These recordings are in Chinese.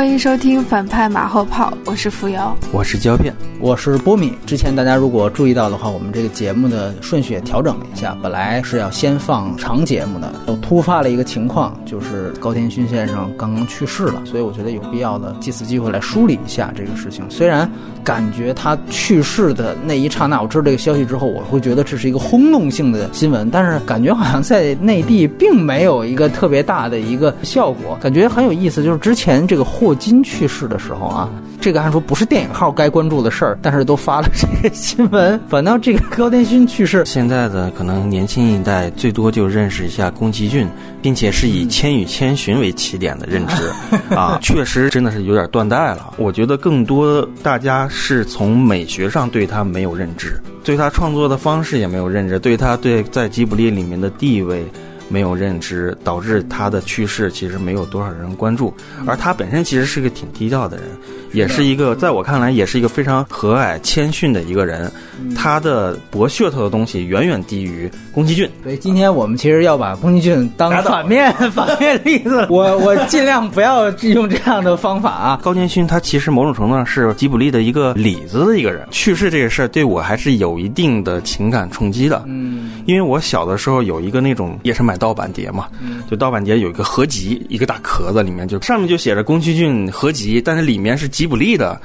欢迎收听反派马后炮，我是扶摇，我是胶片，我是波米。之前大家如果注意到的话，我们这个节目的顺序也调整了一下，本来是要先放长节目的，又突发了一个情况，就是高田勋先生刚刚去世了，所以我觉得有必要的借此机会来梳理一下这个事情。虽然感觉他去世的那一刹那，我知道这个消息之后，我会觉得这是一个轰动性的新闻，但是感觉好像在内地并没有一个特别大的一个效果，感觉很有意思。就是之前这个霍金去世的时候啊，这个按说不是电影号该关注的事儿，但是都发了这个新闻。反倒这个高天勋去世，现在的可能年轻一代最多就认识一下宫崎骏，并且是以《千与千寻》为起点的认知 啊，确实真的是有点断代了。我觉得更多大家是从美学上对他没有认知，对他创作的方式也没有认知，对他对在吉卜力里面的地位。没有认知，导致他的去世其实没有多少人关注，而他本身其实是个挺低调的人，也是一个在我看来也是一个非常和蔼谦逊的一个人。他的博噱头的东西远远低于宫崎骏。所以，今天我们其实要把宫崎骏当反面反面例子，我我尽量不要用这样的方法啊。高田勋他其实某种程度上是吉卜力的一个里子的一个人，去世这个事儿对我还是有一定的情感冲击的。嗯，因为我小的时候有一个那种也是买盗版碟嘛，就盗版碟有一个合集，一个大壳子里面就上面就写着宫崎骏合集，但是里面是吉卜力的，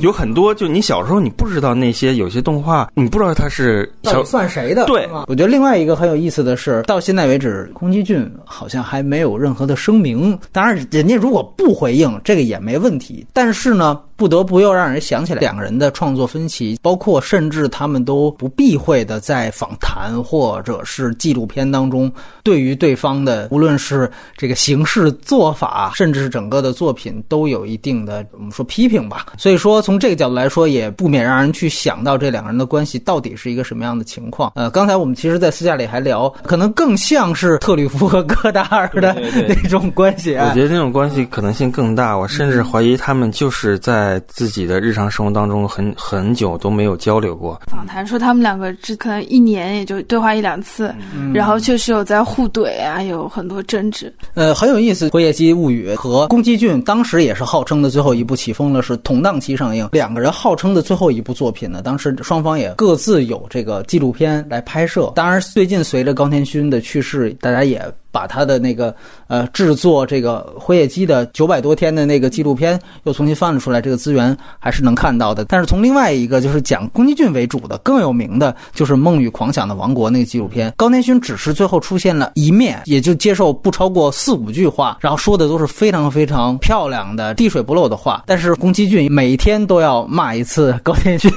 有很多就你小时候你不知道那些有些动画。你不知道他是到底算谁的？对，我觉得另外一个很有意思的是，到现在为止，宫崎骏好像还没有任何的声明。当然，人家如果不回应，这个也没问题。但是呢。不得不又让人想起来两个人的创作分歧，包括甚至他们都不避讳的在访谈或者是纪录片当中，对于对方的无论是这个形式做法，甚至是整个的作品，都有一定的我们说批评吧。所以说从这个角度来说，也不免让人去想到这两个人的关系到底是一个什么样的情况。呃，刚才我们其实，在私下里还聊，可能更像是特吕弗和戈达尔的 那种关系。啊我觉得那种关系可能性更大，我甚至怀疑他们就是在。在自己的日常生活当中，很很久都没有交流过。访谈说他们两个只可能一年也就对话一两次，然后确实有在互怼啊，有很多争执。呃，很有意思，《辉夜姬物语》和宫崎骏当时也是号称的最后一部起风了，是同档期上映。两个人号称的最后一部作品呢，当时双方也各自有这个纪录片来拍摄。当然，最近随着高田勋的去世，大家也。把他的那个呃制作这个辉夜姬的九百多天的那个纪录片又重新翻了出来，这个资源还是能看到的。但是从另外一个就是讲宫崎骏为主的更有名的就是《梦与狂想的王国》那个纪录片，高田勋只是最后出现了一面，也就接受不超过四五句话，然后说的都是非常非常漂亮的滴水不漏的话。但是宫崎骏每天都要骂一次高田勋，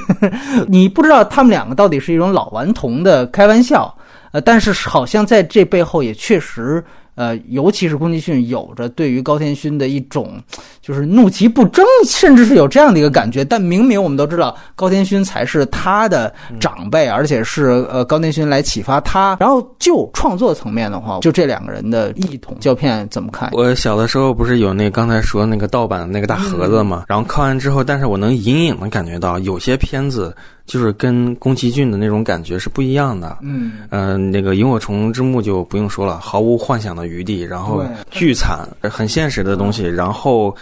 你不知道他们两个到底是一种老顽童的开玩笑。呃，但是好像在这背后也确实，呃，尤其是宫崎骏有着对于高田勋的一种，就是怒其不争，甚至是有这样的一个感觉。但明明我们都知道，高田勋才是他的长辈，而且是呃高田勋来启发他。然后就创作层面的话，就这两个人的异同，胶片怎么看？我小的时候不是有那刚才说那个盗版的那个大盒子嘛，然后看完之后，但是我能隐隐的感觉到有些片子。就是跟宫崎骏的那种感觉是不一样的。嗯，嗯，那个《萤火虫之墓》就不用说了，毫无幻想的余地，然后巨惨，很现实的东西。然后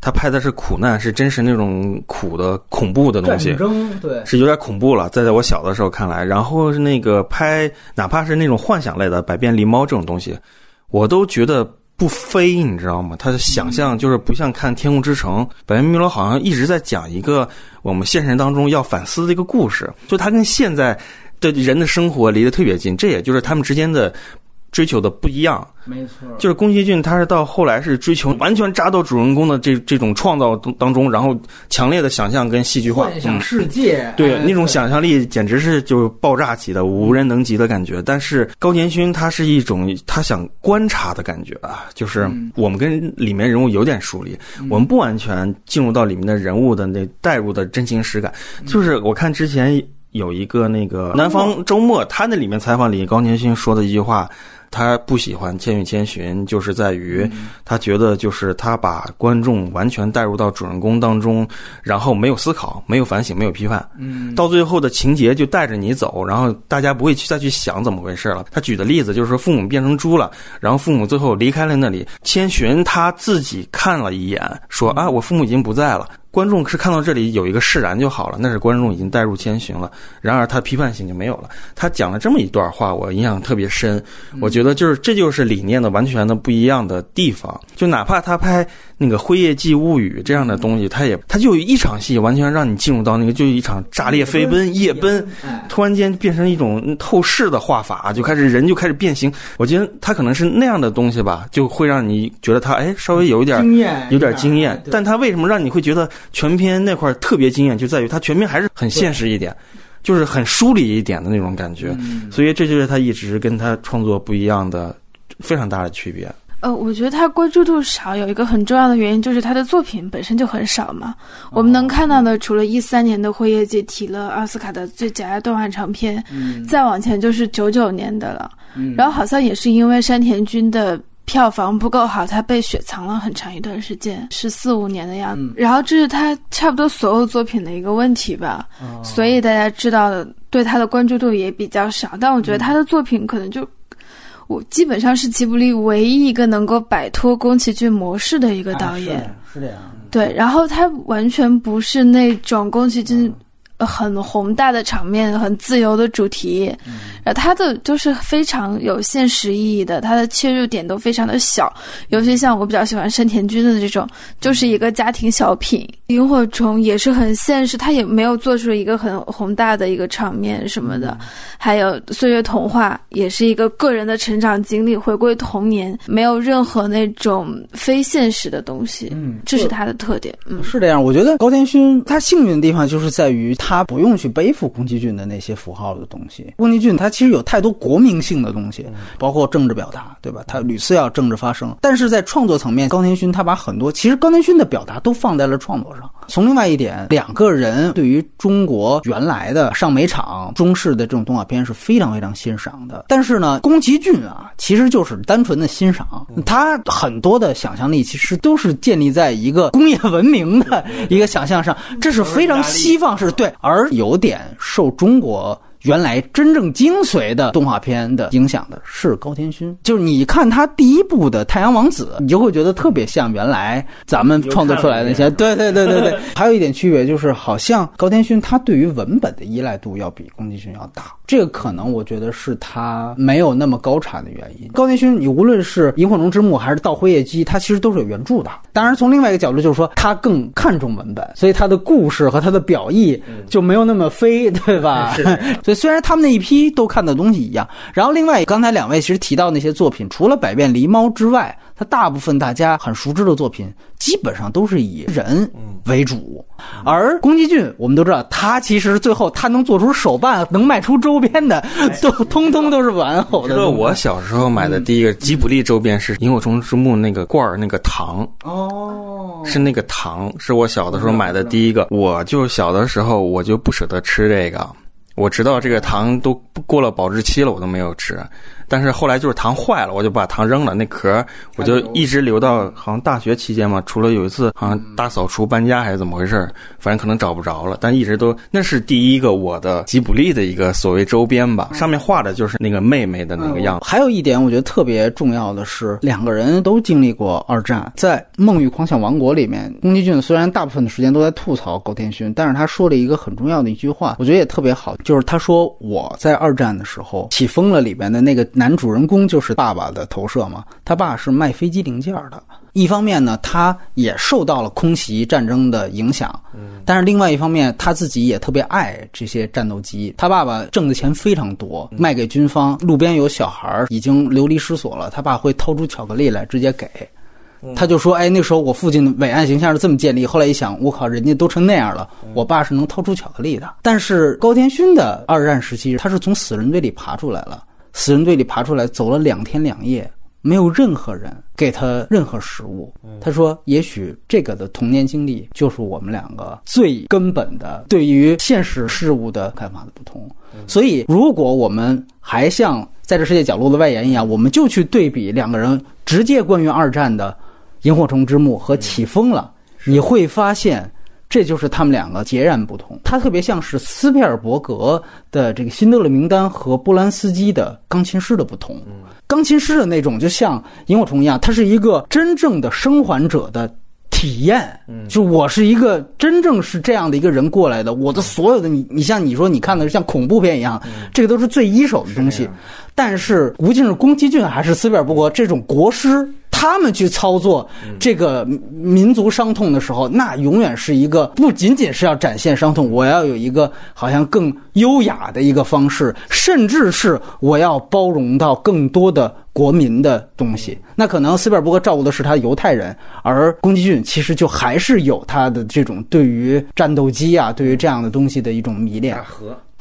他拍的是苦难，是真实那种苦的恐怖的东西。对，是有点恐怖了。在在我小的时候看来，然后那个拍哪怕是那种幻想类的《百变狸猫》这种东西，我都觉得。不飞，你知道吗？他的想象就是不像看《天空之城》，百变米罗好像一直在讲一个我们现实当中要反思的一个故事，就他跟现在的人的生活离得特别近，这也就是他们之间的。追求的不一样，没错，就是宫崎骏，他是到后来是追求完全扎到主人公的这这种创造当当中，然后强烈的想象跟戏剧化，幻想世界，对那种想象力简直是就爆炸级的无人能及的感觉。但是高田勋他是一种他想观察的感觉啊，就是我们跟里面人物有点疏离，我们不完全进入到里面的人物的那带入的真情实感。就是我看之前有一个那个南方周末，他那里面采访里高田勋说的一句话。他不喜欢《千与千寻》，就是在于他觉得就是他把观众完全带入到主人公当中，然后没有思考、没有反省、没有批判，嗯到最后的情节就带着你走，然后大家不会去再去想怎么回事了。他举的例子就是说，父母变成猪了，然后父母最后离开了那里，千寻他自己看了一眼，说啊，我父母已经不在了。观众是看到这里有一个释然就好了，那是观众已经带入千寻了，然而他批判性就没有了。他讲了这么一段话，我印象特别深。我觉得就是这就是理念的完全的不一样的地方。就哪怕他拍那个《辉夜姬物语》这样的东西，他也他就一场戏完全让你进入到那个就一场炸裂飞奔夜奔，哎突然间变成一种透视的画法，就开始人就开始变形。我觉得他可能是那样的东西吧，就会让你觉得他哎稍微有一点经验有点惊艳，但他为什么让你会觉得全片那块特别惊艳，就在于他全片还是很现实一点，就是很疏离一点的那种感觉。嗯所以这就是他一直跟他创作不一样的非常大的区别。呃，我觉得他关注度少，有一个很重要的原因就是他的作品本身就很少嘛。我们能看到的，除了一三年的《辉夜姬》提了奥斯卡的最佳动画长片，嗯再往前就是九九年的了。嗯然后好像也是因为山田君的票房不够好，他被雪藏了很长一段时间，十四五年的样子。嗯然后这是他差不多所有作品的一个问题吧，哦所以大家知道的对他的关注度也比较少。但我觉得他的作品可能就。我基本上是吉卜力唯一一个能够摆脱宫崎骏模式的一个导演，啊是是这样，对，然后他完全不是那种宫崎骏呃很宏大的场面、很自由的主题，然后他的就是非常有现实意义的，他的切入点都非常的小，尤其像我比较喜欢山田君的这种，就是一个家庭小品。萤火虫也是很现实，他也没有做出一个很宏大的一个场面什么的，还有岁月童话也是一个个人的成长经历，回归童年，没有任何那种非现实的东西。嗯这是他的特点。嗯，是这样，我觉得高天勋他幸运的地方就是在于他不用去背负宫崎骏的那些符号的东西。宫崎骏他其实有太多国民性的东西，包括政治表达，对吧？他屡次要政治发声，但是在创作层面，高田勋他把很多其实高田勋的表达都放在了创作上。从另外一点，两个人对于中国原来的上美场中式的这种动画片是非常非常欣赏的。但是呢，宫崎骏啊，其实就是单纯的欣赏，他很多的想象力其实都是建立在一个工业文明的一个想象上，这是非常西方式对，而有点受中国。原来真正精髓的动画片的影响的是高天勋，就是你看他第一部的《太阳王子》，你就会觉得特别像原来咱们创作出来的那些。对对对对对，还有一点区别就是，好像高天勋他对于文本的依赖度要比宫崎骏要大，这个可能我觉得是他没有那么高产的原因。高天勋，你无论是《萤火虫之墓》还是《到辉夜姬》，他其实都是有原著的。当然，从另外一个角度就是说，他更看重文本，所以他的故事和他的表意就没有那么飞，对吧？所 以虽然他们那一批都看的东西一样，然后另外刚才两位其实提到那些作品，除了《百变狸猫》之外，它大部分大家很熟知的作品，基本上都是以人为主。而宫崎骏，我们都知道，他其实最后他能做出手办，能卖出周边的，都通通都是玩偶的。我小时候买的第一个吉卜力周边是《萤火虫之墓》那个罐儿那个糖，哦，是那个糖，是我小的时候买的第一个。我就小的时候我就不舍得吃这个，我直到这个糖都过了保质期了，我都没有吃。但是后来就是糖坏了，我就把糖扔了，那壳我就一直留到好像大学期间嘛。除了有一次好像大扫除搬家还是怎么回事，反正可能找不着了。但一直都那是第一个我的吉卜力的一个所谓周边吧，上面画的就是那个妹妹的那个样子。还有一点，我觉得特别重要的是，两个人都经历过二战。在《梦与狂想王国》里面，宫崎骏虽然大部分的时间都在吐槽高天勋，但是他说了一个很重要的一句话，我觉得也特别好，就是他说我在二战的时候起风了，里边的那个男主人公就是爸爸的投射嘛，他爸是卖飞机零件的。一方面呢，他也受到了空袭战争的影响，但是另外一方面，他自己也特别爱这些战斗机。他爸爸挣的钱非常多，卖给军方。路边有小孩儿已经流离失所了，他爸会掏出巧克力来直接给。他就说：“哎，那时候我父亲的伟岸形象是这么建立。后来一想，我靠，人家都成那样了，我爸是能掏出巧克力的。但是高天勋的二战时期，他是从死人堆里爬出来了，死人堆里爬出来，走了两天两夜，没有任何人给他任何食物。他说，也许这个的童年经历就是我们两个最根本的对于现实事物的看法的不同。所以，如果我们还像……在这世界角落的外延一样，我们就去对比两个人直接关于二战的《萤火虫之墓》和《起风了》，你会发现。这就是他们两个截然不同。他特别像是斯皮尔伯格的这个《辛德勒名单》和波兰斯基的《钢琴师》的不同。钢琴师的那种就像萤火虫一样，它是一个真正的生还者的体验。就我是一个真正是这样的一个人过来的，我的所有的你，你像你说你看的像恐怖片一样，这个都是最一手的东西。但是无论是宫崎骏还是斯皮尔伯格这种国师。他们去操作这个民族伤痛的时候，那永远是一个不仅仅是要展现伤痛，我要有一个好像更优雅的一个方式，甚至是我要包容到更多的国民的东西。那可能斯皮尔伯格照顾的是他犹太人，而宫崎骏其实就还是有他的这种对于战斗机啊，对于这样的东西的一种迷恋。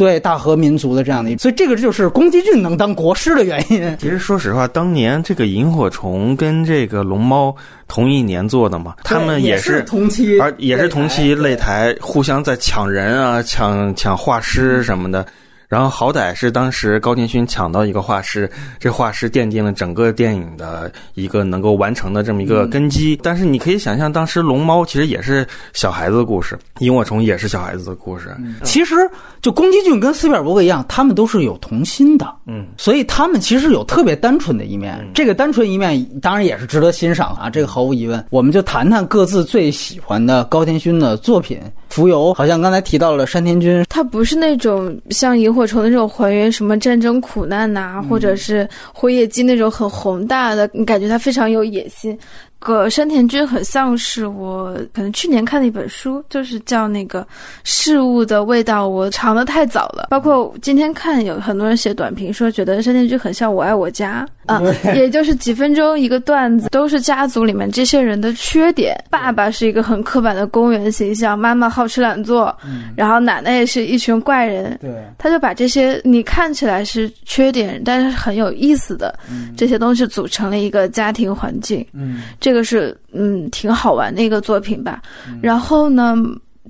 对大和民族的这样的，所以这个就是宫崎骏能当国师的原因。其实说实话，当年这个萤火虫跟这个龙猫同一年做的嘛，他们也是同期，而也是同期擂台，互相在抢人啊，抢抢画师什么的。然后好歹是当时高田勋抢到一个画师，这画师奠定了整个电影的一个能够完成的这么一个根基。但是你可以想象，当时龙猫其实也是小孩子的故事，萤火虫也是小孩子的故事。其实就宫崎骏跟斯皮尔伯格一样，他们都是有童心的，嗯，所以他们其实有特别单纯的一面。这个单纯一面当然也是值得欣赏啊，这个毫无疑问。我们就谈谈各自最喜欢的高田勋的作品。浮游好像刚才提到了山田君，他不是那种像萤火虫的那种还原什么战争苦难呐，或者是辉夜姬那种很宏大的，你感觉他非常有野心。个山田君很像是我可能去年看的一本书，就是叫那个事物的味道，我尝的太早了。包括今天看有很多人写短评说，觉得山田君很像我爱我家 啊，也就是几分钟一个段子，都是家族里面这些人的缺点。爸爸是一个很刻板的公务员形象，妈妈好吃懒做，然后奶奶也是一群怪人。对，他就把这些你看起来是缺点，但是很有意思的这些东西组成了一个家庭环境。嗯，这。这个是嗯挺好玩的一个作品吧，然后呢，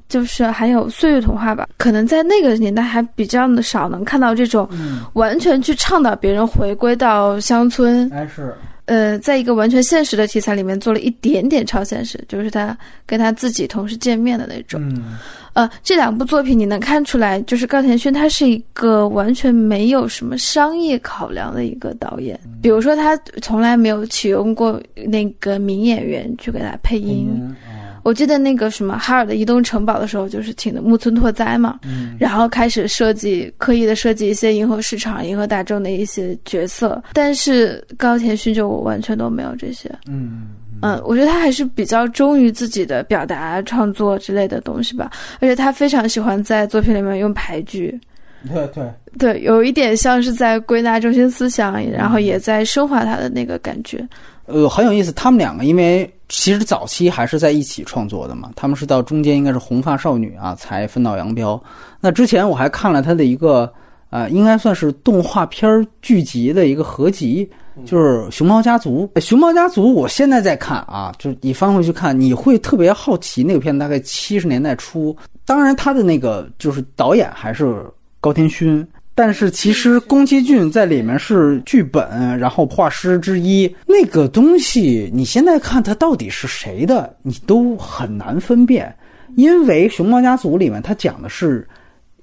就是还有《岁月童话》吧，可能在那个年代还比较的少能看到这种完全去倡导别人回归到乡村，哎是，呃，在一个完全现实的题材里面做了一点点超现实，就是他跟他自己同时见面的那种。呃，这两部作品你能看出来，就是高田勋他是一个完全没有什么商业考量的一个导演。比如说，他从来没有启用过那个名演员去给他配音。我记得那个什么哈尔的移动城堡的时候，就是请的木村拓哉嘛，然后开始设计，刻意的设计一些迎合市场、迎合大众的一些角色。但是高田勋就完全都没有这些。嗯。嗯，我觉得他还是比较忠于自己的表达、创作之类的东西吧。而且他非常喜欢在作品里面用排句，对对对，有一点像是在归纳中心思想，然后也在升华他的那个感觉。呃，很有意思，他们两个因为其实早期还是在一起创作的嘛，他们是到中间应该是红发少女啊才分道扬镳。那之前我还看了他的一个呃，应该算是动画片剧集的一个合集。就是《熊猫家族》，《熊猫家族》，我现在在看啊，就是你翻回去看，你会特别好奇那个片子大概七十年代初。当然，他的那个就是导演还是高天勋，但是其实宫崎骏在里面是剧本，然后画师之一。那个东西你现在看它到底是谁的，你都很难分辨，因为《熊猫家族》里面它讲的是。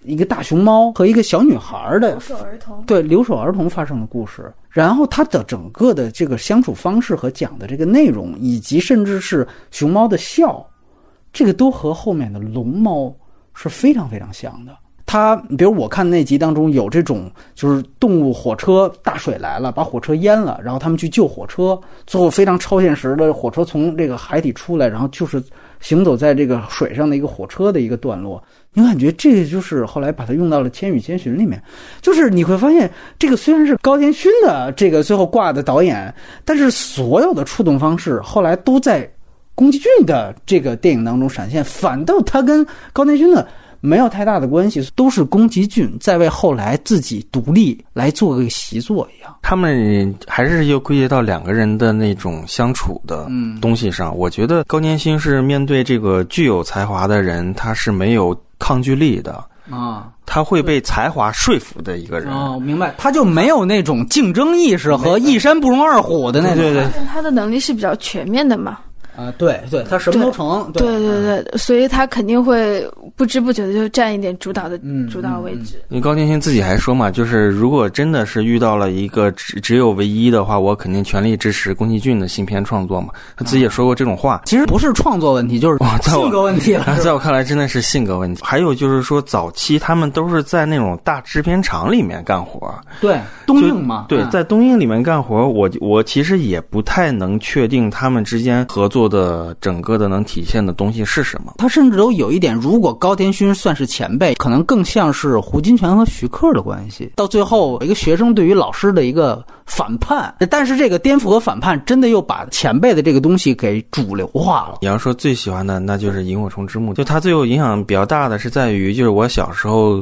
一个大熊猫和一个小女孩的留守儿童，对留守儿童发生的故事，然后它的整个的这个相处方式和讲的这个内容，以及甚至是熊猫的笑，这个都和后面的龙猫是非常非常像的。它比如我看那集当中有这种，就是动物火车大水来了，把火车淹了，然后他们去救火车，最后非常超现实的火车从这个海底出来，然后就是行走在这个水上的一个火车的一个段落。你感觉这个就是后来把它用到了《千与千寻》里面，就是你会发现，这个虽然是高田勋的这个最后挂的导演，但是所有的触动方式后来都在宫崎骏的这个电影当中闪现，反倒他跟高田勋的没有太大的关系，都是宫崎骏在为后来自己独立来做个习作一样。他们还是又归结到两个人的那种相处的东西上。我觉得高田勋是面对这个具有才华的人，他是没有。抗拒力的，啊。他会被才华说服的一个人。哦，明白，他就没有那种竞争意识和一山不容二虎的那种。对对但他的能力是比较全面的嘛。啊，对对，他什么都成。对对对，所以他肯定会不知不觉的就占一点主导的主导位置。因为高天星自己还说嘛，就是如果真的是遇到了一个只只有唯一的话，我肯定全力支持宫崎骏的新片创作嘛。他自己也说过这种话。其实不是创作问题，就是性格问题了。在我看来，真的是性格问题。还有就是说，早期他们都是在那种大制片厂里面干活。对，东映嘛。对，在东映里面干活，我我其实也不太能确定他们之间合作的整个。的能体现的东西是什么？他甚至都有一点，如果高田勋算是前辈，可能更像是胡金铨和徐克的关系。到最后，一个学生对于老师的一个反叛，但是这个颠覆和反叛，真的又把前辈的这个东西给主流化了。你要说最喜欢的，那就是《萤火虫之墓》，就他最后影响比较大的是在于，就是我小时候。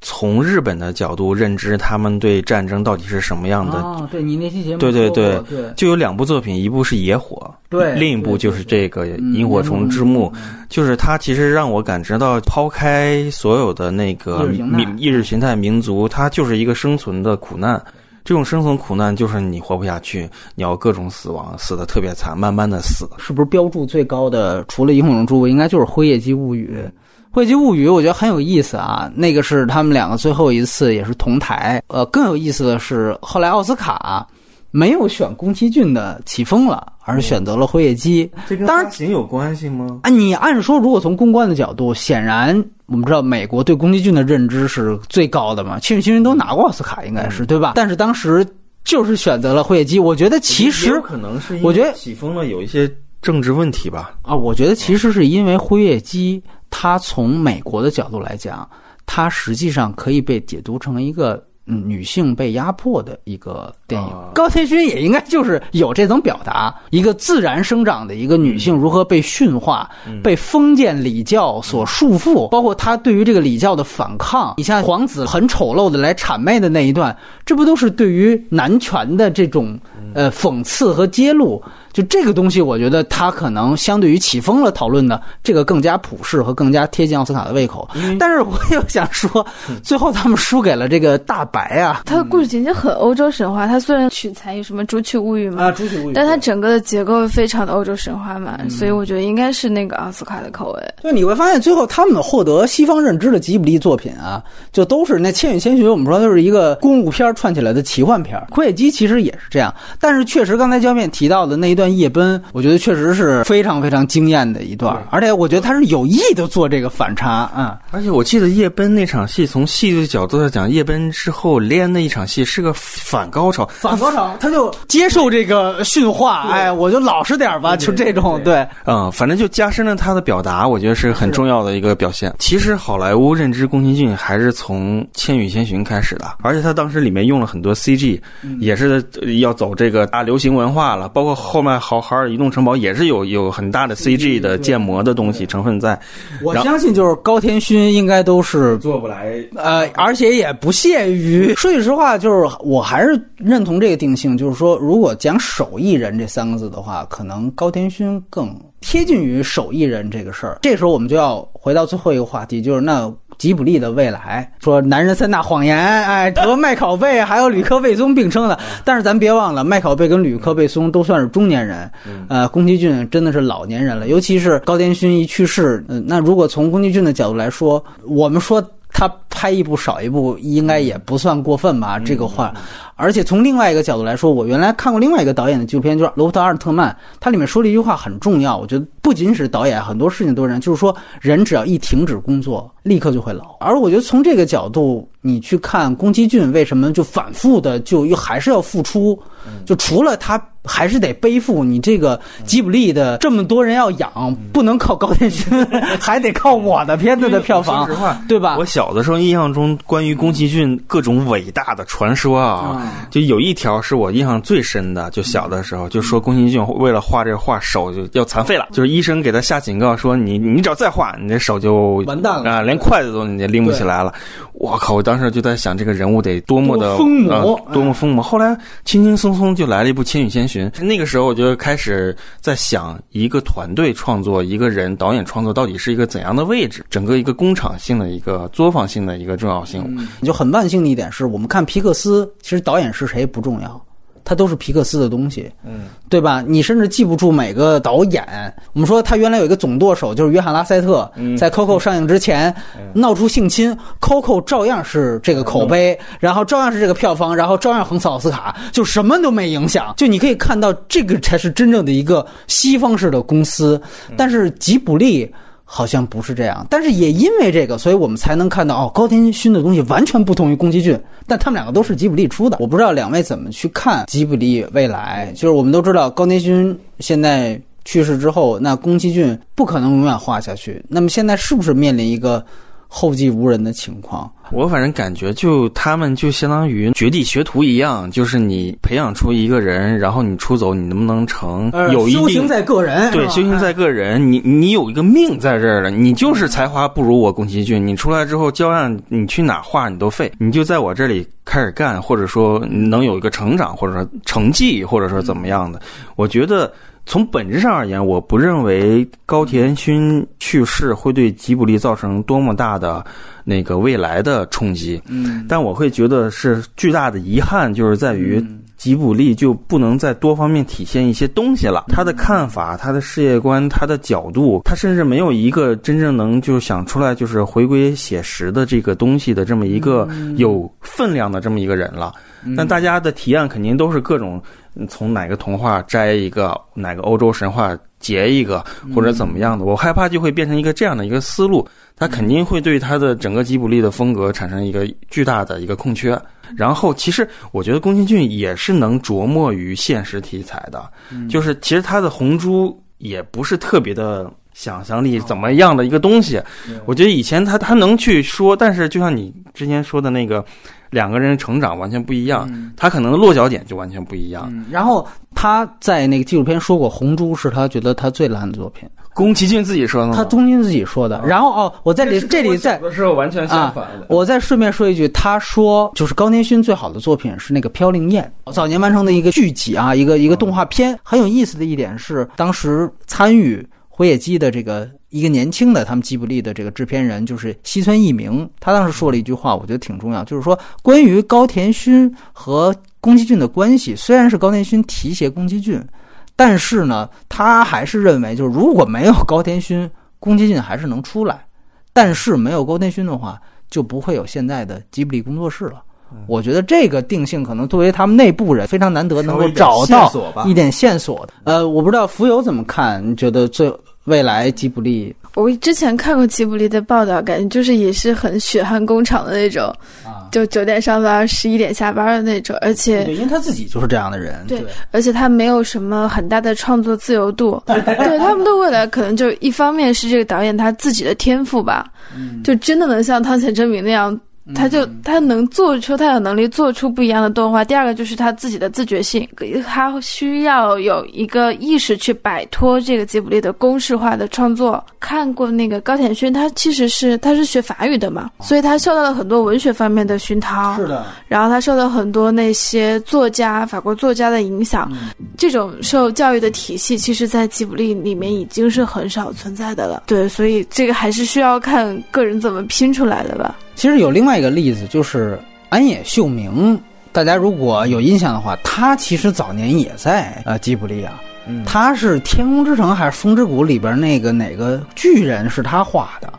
从日本的角度认知，他们对战争到底是什么样的？哦，对你那期节目，对对对对，就有两部作品，一部是《野火》，对，另一部就是这个《萤火虫之墓》，就是它其实让我感知到，抛开所有的那个民意识形态民族，它就是一个生存的苦难。这种生存苦难就是你活不下去，你要各种死亡，死的特别惨，慢慢的死。是不是标注最高的？除了《萤火虫之墓》，应该就是《辉夜姬物语》。《汇集物语》我觉得很有意思啊，那个是他们两个最后一次也是同台。呃，更有意思的是，后来奥斯卡没有选宫崎骏的《起风了》，而是选择了《辉夜姬》。这跟发行有关系吗？啊，你按说，如果从公关的角度，显然我们知道美国对宫崎骏的认知是最高的嘛，《千与千寻》都拿过奥斯卡，应该是对吧？但是当时就是选择了《辉夜姬》，我觉得其实可能是我觉得起风了有一些政治问题吧。啊，我觉得其实是因为《辉夜姬》。它从美国的角度来讲，它实际上可以被解读成一个女性被压迫的一个电影。高田勋也应该就是有这种表达，一个自然生长的一个女性如何被驯化、被封建礼教所束缚，包括她对于这个礼教的反抗。你像皇子很丑陋的来谄媚的那一段，这不都是对于男权的这种呃讽刺和揭露？就这个东西，我觉得它可能相对于起风了讨论的这个更加普世和更加贴近奥斯卡的胃口。但是我又想说，最后他们输给了这个大白啊。它的故事情节很欧洲神话，它虽然取材于什么《朱雀物语》嘛，啊，《朱雀物语》，但它整个的结构非常的欧洲神话嘛，所以我觉得应该是那个奥斯卡的口味。就，你会发现最后他们获得西方认知的吉卜力作品啊，就都是那《千与千寻》，我们说就是一个公路片串起来的奇幻片，《枯叶姬》其实也是这样。但是确实，刚才焦面提到的那一段。夜奔，我觉得确实是非常非常惊艳的一段，而且我觉得他是有意的做这个反差啊。而且我记得夜奔那场戏，从戏剧角度来讲，夜奔之后连那一场戏是个反高潮，反高潮，他就接受这个训话，哎，我就老实点吧，就这种，对，嗯，反正就加深了他的表达，我觉得是很重要的一个表现。其实好莱坞认知宫崎骏还是从《千与千寻》开始的，而且他当时里面用了很多 CG，也是要走这个大流行文化了，包括后面。好好尔移动城堡也是有有很大的 CG 的建模的东西成分在，我相信就是高天勋应该都是做不来，呃，而且也不屑于。说句实话，就是我还是认同这个定性，就是说，如果讲手艺人这三个字的话，可能高天勋更贴近于手艺人这个事儿。这时候我们就要回到最后一个话题，就是那。吉卜力的未来，说男人三大谎言，哎，和麦考贝还有吕克贝松并称的。但是咱别忘了，麦考贝跟吕克贝松都算是中年人，呃，宫崎骏真的是老年人了。尤其是高田勋一去世，嗯，那如果从宫崎骏的角度来说，我们说他拍一部少一部，应该也不算过分吧？这个话。而且从另外一个角度来说，我原来看过另外一个导演的纪录片，就是罗伯特·阿尔特曼，他里面说了一句话很重要。我觉得不仅是导演，很多事情都是这样，就是说人只要一停止工作，立刻就会老。而我觉得从这个角度，你去看宫崎骏为什么就反复的就又还是要付出，就除了他还是得背负你这个吉卜力的这么多人要养，不能靠高天勋，还得靠我的片子的票房，说实话，对吧？我小的时候，因印象中关于宫崎骏各种伟大的传说啊，就有一条是我印象最深的，就小的时候就说宫崎骏为了画这个画手就要残废了，就是医生给他下警告说你你只要再画，你这手就完蛋了啊，连筷子都你拎不起来了。我靠！我当时就在想，这个人物得多么的疯魔，多么疯魔。后来轻轻松松就来了一部《千与千寻》，那个时候我就开始在想，一个团队创作，一个人导演创作到底是一个怎样的位置？整个一个工厂性的一个作坊性的一个重要性。就很万幸的一点是，我们看皮克斯，其实导演是谁不重要。它都是皮克斯的东西，嗯，对吧？你甚至记不住每个导演。我们说他原来有一个总舵手，就是约翰拉塞特，在 Coco 上映之前闹出性侵，Coco 照样是这个口碑，然后照样是这个票房，然后照样横扫奥斯卡，就什么都没影响。就你可以看到，这个才是真正的一个西方式的公司。但是吉卜力。好像不是这样，但是也因为这个，所以我们才能看到哦，高天勋的东西完全不同于宫崎骏，但他们两个都是吉卜力出的。我不知道两位怎么去看吉卜力未来，就是我们都知道高天勋现在去世之后，那宫崎骏不可能永远画下去。那么现在是不是面临一个？后继无人的情况，我反正感觉就他们就相当于绝地学徒一样，就是你培养出一个人，然后你出走，你能不能成？有一定修行在个人，对，修行在个人。你你有一个命在这儿了，你就是才华不如我宫崎骏，你出来之后教案你去哪画你都废，你就在我这里开始干，或者说能有一个成长，或者说成绩，或者说怎么样的？我觉得。从本质上而言，我不认为高田勋去世会对吉卜力造成多么大的那个未来的冲击。嗯，但我会觉得是巨大的遗憾，就是在于吉卜力就不能在多方面体现一些东西了。他的看法、他的世界观、他的角度，他甚至没有一个真正能就想出来就是回归写实的这个东西的这么一个有分量的这么一个人了。但大家的提案肯定都是各种。从哪个童话摘一个，哪个欧洲神话截一个，或者怎么样的？我害怕就会变成一个这样的一个思路，它肯定会对他的整个吉卜力的风格产生一个巨大的一个空缺。然后，其实我觉得宫崎骏也是能琢磨于现实题材的，就是其实他的红猪也不是特别的想象力怎么样的一个东西。我觉得以前他他能去说，但是就像你之前说的那个。两个人成长完全不一样，他可能落脚点就完全不一样。然后他在那个纪录片说过，《红猪》是他觉得他最烂的作品。宫崎骏自己说的，他宫崎骏自己说的。然后哦，我在里这里在不是完全相反的。我再顺便说一句，他说就是高年勋最好的作品是那个《飘零燕》，早年完成的一个剧集啊，一个一个动画片。很有意思的一点是，当时参与辉夜姬的这个。一个年轻的他们吉卜力的这个制片人就是西村一明，他当时说了一句话，我觉得挺重要，就是说关于高田勋和宫崎骏的关系，虽然是高田勋提携宫崎骏，但是呢，他还是认为，就是如果没有高田勋，宫崎骏还是能出来，但是没有高田勋的话，就不会有现在的吉卜力工作室了。我觉得这个定性可能作为他们内部人非常难得能够找到一点线索的。呃，我不知道浮游怎么看，你觉得最？未来吉卜力，我之前看过吉卜力的报道，感觉就是也是很血汗工厂的那种，就九点上班，十一点下班的那种，而且因为他自己就是这样的人，对，而且他没有什么很大的创作自由度，对。他们的未来可能就一方面是这个导演他自己的天赋吧，就真的能像汤浅真明那样。他就他能做出，他有能力做出不一样的动画。第二个就是他自己的自觉性，他需要有一个意识去摆脱这个吉卜力的公式化的创作。看过那个高田勋，他其实是他是学法语的嘛，所以他受到了很多文学方面的熏陶。是的。然后他受到很多那些作家，法国作家的影响。这种受教育的体系，其实，在吉卜力里面已经是很少存在的了。对，所以这个还是需要看个人怎么拼出来的吧。其实有另外一个例子，就是安野秀明。大家如果有印象的话，他其实早年也在呃吉卜力啊。他是《天空之城》还是《风之谷》里边那个哪个巨人是他画的？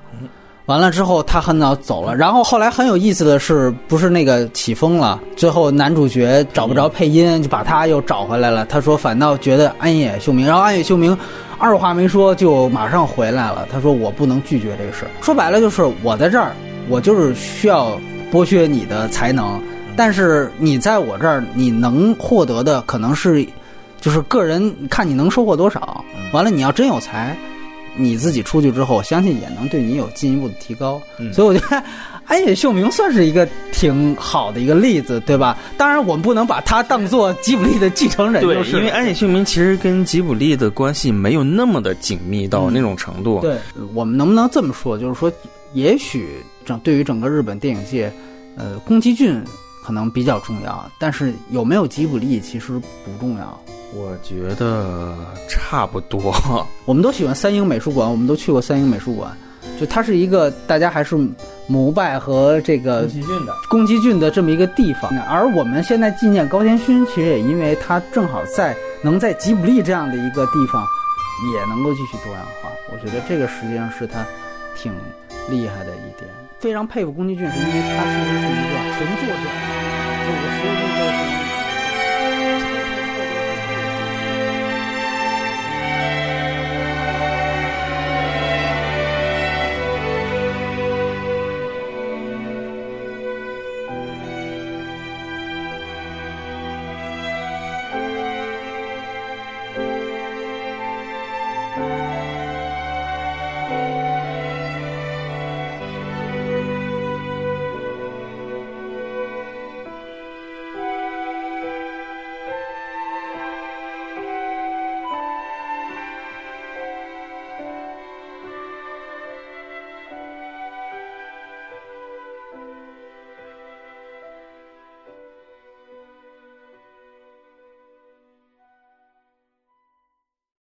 完了之后，他很早走了。然后后来很有意思的是，不是那个起风了，最后男主角找不着配音，就把他又找回来了。他说反倒觉得安野秀明，然后安野秀明二话没说就马上回来了。他说我不能拒绝这个事说白了就是我在这儿。我就是需要剥削你的才能，但是你在我这儿，你能获得的可能是，就是个人看你能收获多少。完了，你要真有才，你自己出去之后，相信也能对你有进一步的提高。所以我觉得安野秀明算是一个挺好的一个例子，对吧？当然，我们不能把他当做吉卜力的继承人，对，就是因为安野秀明其实跟吉卜力的关系没有那么的紧密到那种程度。对，我们能不能这么说？就是说，也许整对于整个日本电影界，呃，宫崎骏可能比较重要，但是有没有吉卜力其实不重要。我觉得差不多。我们都喜欢三英美术馆，我们都去过三英美术馆，就它是一个大家还是膜拜和这个宫崎骏的，宫崎骏的这么一个地方。而我们现在纪念高田勋，其实也因为他正好在能在吉卜力这样的一个地方，也能够继续多样化。我觉得这个实际上是他挺厉害的一点。非常佩服宫崎骏，是因为他其实是一个纯作者，就我所有的。